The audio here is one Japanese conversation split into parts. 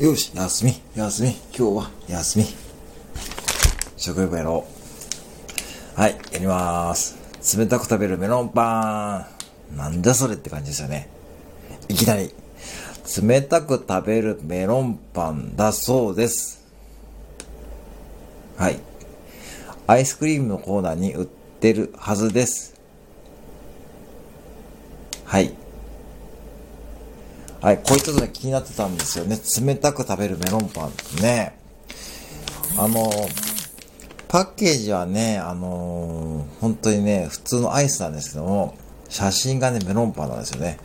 よし、休み、休み、今日は休み。食欲やろう。はい、やりまーす。冷たく食べるメロンパン。なんだそれって感じですよね。いきなり。冷たく食べるメロンパンだそうです。はい。アイスクリームのコーナーに売ってるはずです。はい。はい、こういったのが気になってたんですよね。冷たく食べるメロンパンね。あの、パッケージはね、あのー、本当にね、普通のアイスなんですけども、写真がね、メロンパンなんですよね。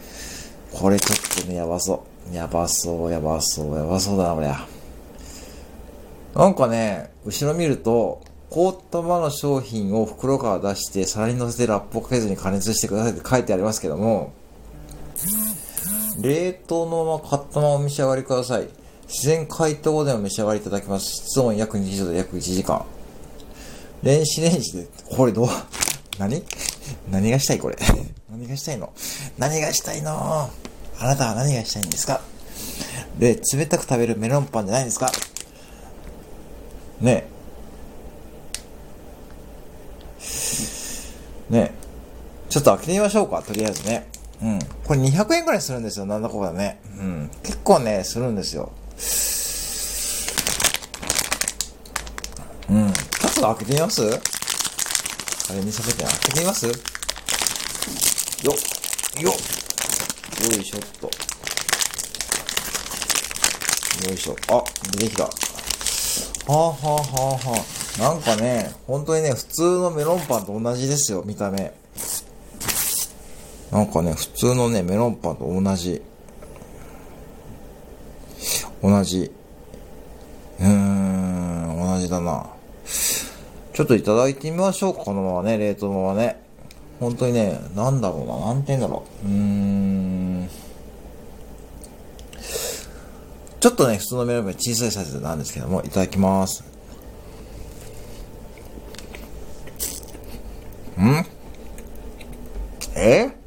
これちょっとね、やばそう。やばそう、やばそう、やばそうだな、こりゃ。なんかね、後ろ見ると、凍ったままの商品を袋から出して皿に乗せてラップをかけずに加熱してくださいって書いてありますけども、冷凍のまま買ったままお召し上がりください。自然解凍でお召し上がりいただきます。室温約20度で約1時間。電子レンジで、これどう、何？何がしたいこれ？何がしたいの？何がしたいの？あなたは何がしたいんですか？で、冷たく食べるメロンパンじゃないですか？ねえ。ねえ。ちょっと開けてみましょうか、とりあえずね。うん。これ200円くらいするんですよ、なんだこだね。うん。結構ね、するんですよ。うん。ちょっと開けてみます？あれにさせて開けてみます？よっ。よっ。よいしょっと。よいしょ。あ、出てきた。はあはあはあはあ。なんかね、本当にね、普通のメロンパンと同じですよ、見た目。なんかね、普通のね、メロンパンと同じ。同じ。うーん、同じだな。ちょっといただいてみましょうか、このままね、冷凍のままね。本当にね、なんだろうな、なんて言うんだろう。うーん。ちょっとね、普通のメロンパン小さいサイズなんですけども、いただきます。ん？え？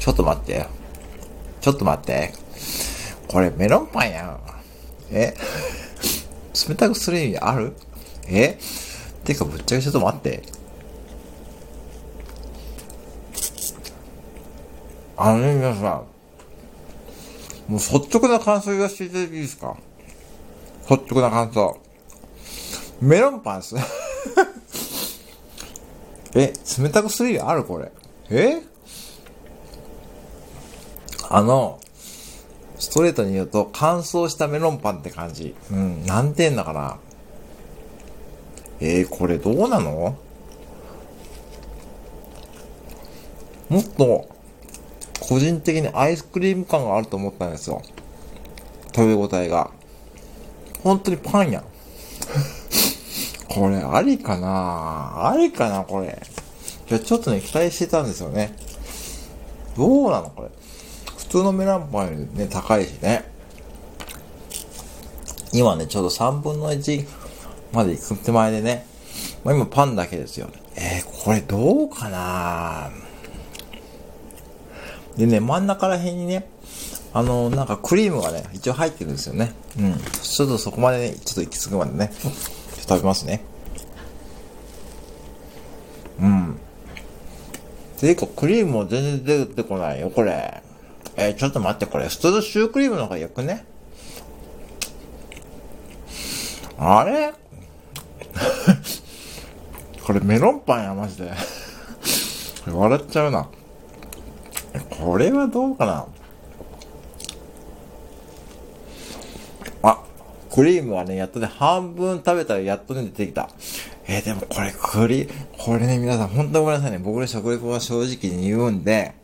ちょっと待って。ちょっと待って。これメロンパンやん。え？冷たくする意味ある？え？てかぶっちゃけちょっと待って。あの、皆さん。もう率直な感想言わせていただいていいですか？率直な感想。メロンパンっす。え、冷たくする意味ある？これ。え？あの、ストレートに言うと、乾燥したメロンパンって感じ。うん、なんて言うんだかな。えー、これどうなの？もっと、個人的にアイスクリーム感があると思ったんですよ。食べ応えが。本当にパンやん。これ、ありかな？ありかなこれ。いや、ちょっとね、期待してたんですよね。どうなのこれ？普通のメロンパンよりね、高いしね。今ね、ちょうど3分の1まで行く手前でね、まあ、今パンだけですよ。えー、これどうかな？でね、真ん中ら辺にね、あのー、なんかクリームがね、一応入ってるんですよね。うん。ちょっとそこまでね、ちょっと行き着くまでね、食べますね。うん。ていうか、クリームも全然出てこないよ、これ。えー、ちょっと待って、これ、普通のシュークリームの方がよくね？あれ？これメロンパンや、マジで。笑っちゃうな。これはどうかな？あ、クリームはね、やっとね、半分食べたらやっとね、出てきた。えー、でもこれ、クリ、これね、皆さん、本当ごめんなさいね。僕の食レポは正直に言うんで、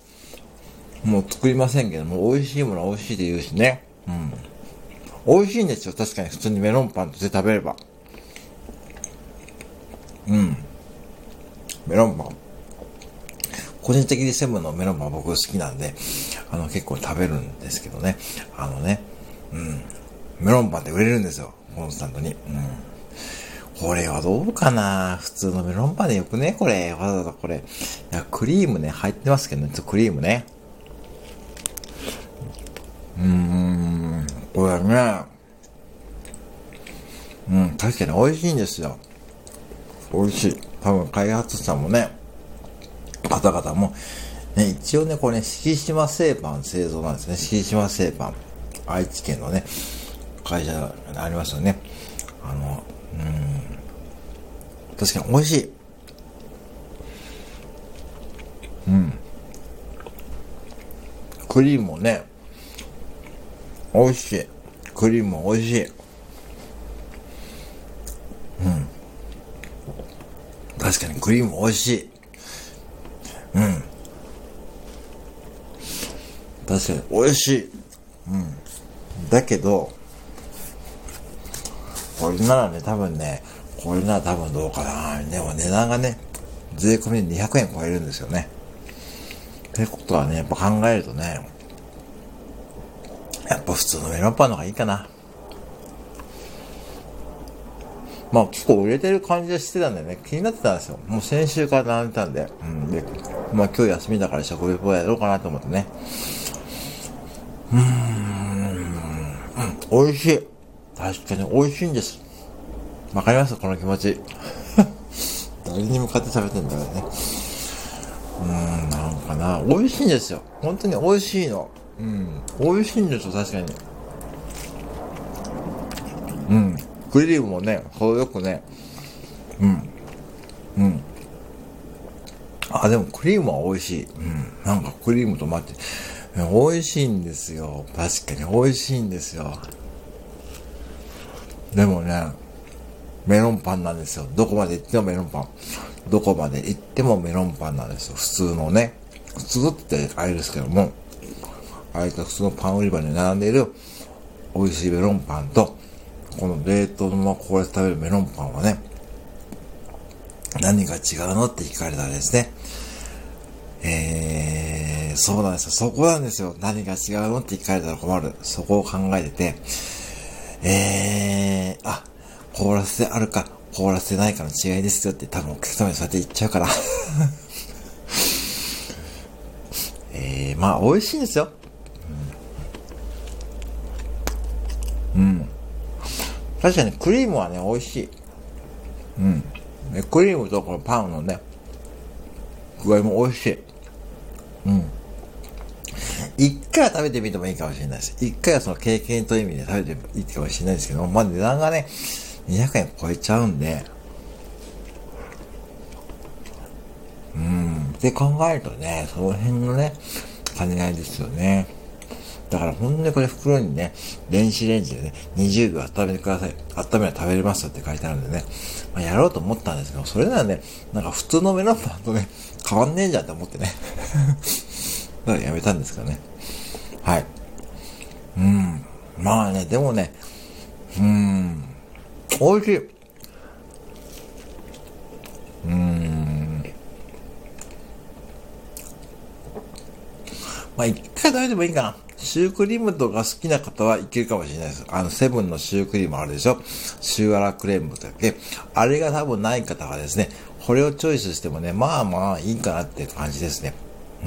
もう作りませんけども、美味しいものは美味しいって言うしね。うん。美味しいんですよ。確かに普通にメロンパンとして食べれば。うん。メロンパン。個人的にセブンのメロンパン僕好きなんで、あの結構食べるんですけどね。あのね、うん。メロンパンって売れるんですよ。コンスタントに。うん。これはどうかな？普通のメロンパンでよくね？これ。わざわざこれ。いや、クリームね、入ってますけどね。クリームね。うーん、これね、うん、確かに美味しいんですよ。美味しい。多分開発者もね、方々も、ね、一応ね、これね、敷島製パン製造なんですね。敷島製パン。愛知県のね、会社がありますよね。あの、うん。確かに美味しい。うん。クリームもね、美味しい。クリーム美味しい。うん。確かにクリーム美味しい。うん。確かに美味しい。うん。だけど、これならね、多分ね、これなら多分どうかな。でも値段がね、税込みで200円超えるんですよね。ってことはね、やっぱ考えるとね、やっぱ普通のメロンパンの方がいいかな。まあ結構売れてる感じはしてたんだよね。気になってたんですよ。もう先週から並んでたんで。うん。で、まあ今日休みだから食レポやろうかなと思ってね。うーん。うん、美味しい。確かに美味しいんです。わかります？この気持ち。誰に向かって食べてんだろうね。うーん、なんかな。美味しいんですよ。本当に美味しいの。うん。美味しいんですよ、確かに。うん。クリームもね、程よくね。うん。うん。あ、でもクリームは美味しい。うん。なんかクリームとマッチ。美味しいんですよ。確かに美味しいんですよ。でもね、メロンパンなんですよ。どこまで行ってもメロンパン。どこまで行ってもメロンパンなんですよ。普通のね。普通ってあれですけども、ああいった普通のパン売り場に並んでいる美味しいメロンパンと、この冷凍のままこうやって食べるメロンパンはね、何が違うのって聞かれたらですね、えー、そうなんですよ。そこなんですよ。何が違うのって聞かれたら困る。そこを考えてて、えー、あ、凍らせてあるか、凍らせてないかの違いですよって多分お客様にそうやって言っちゃうから えー、まあ、美味しいんですよ。うん。うん。確かにクリームはね、美味しい。うん。クリームとこのパンのね、具合も美味しい。うん。一回は食べてみてもいいかもしれないです。一回はその経験という意味で食べてもいいかもしれないですけど、まあ値段がね、200円超えちゃうんで、うん、って考えるとね、その辺のね、兼ね合いですよね。だからほんでこれ袋にね、電子レンジでね、20秒温めてください。温めは食べれますよって書いてあるんでね、まあ、やろうと思ったんですけど、それならね、なんか普通のメロンパンとね、変わんねえじゃんって思ってね。だからやめたんですけどね。はい。うん。まあね、でもね、うん、美味しい。うん。まあ一回食べてもいいかな。シュークリームとか好きな方はいけるかもしれないです。あの、セブンのシュークリームあるでしょシューアラクレームだっけあれが多分ない方がですね、これをチョイスしてもね、まあまあいいかなって感じですね。う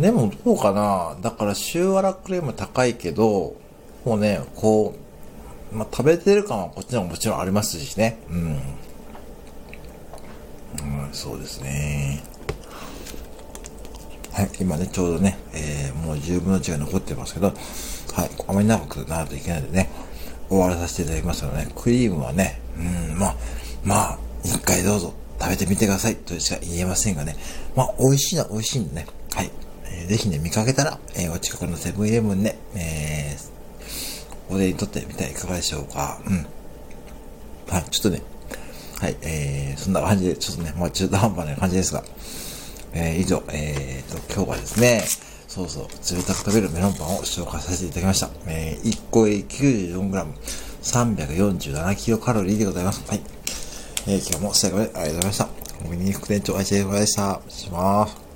ん。でもどうかなだからシューアラクレーム高いけど、もうね、こう、まあ、食べてる感はこっちの方がもちろんありますしね。うん。うん、そうですね。はい、今ね、ちょうどね、えー、もう10分の1が残ってますけど、はい、あまり長くなるといけないのでね、終わらさせていただきますのでね、クリームはね、うん、まあ、まあ、一回どうぞ食べてみてくださいとしか言えませんがね、まあ、美味しいのは美味しいんでね、はい。えー、ぜひね、見かけたら、えー、お近くのセブンイレブンで、えー、お出に取ってみてはいかがでしょうか。うん。はい、ちょっとね、はい、えー、そんな感じで、ちょっとね、まあ中途半端な感じですが、えー、以上、えーと、今日はですね、そうそう、冷たく食べるメロンパンを紹介させていただきました。えー、1個 94g、347キロカロリーでございます。はい。えー、今日も最後までありがとうございました。コンビニ副店長、あいちでございました。します。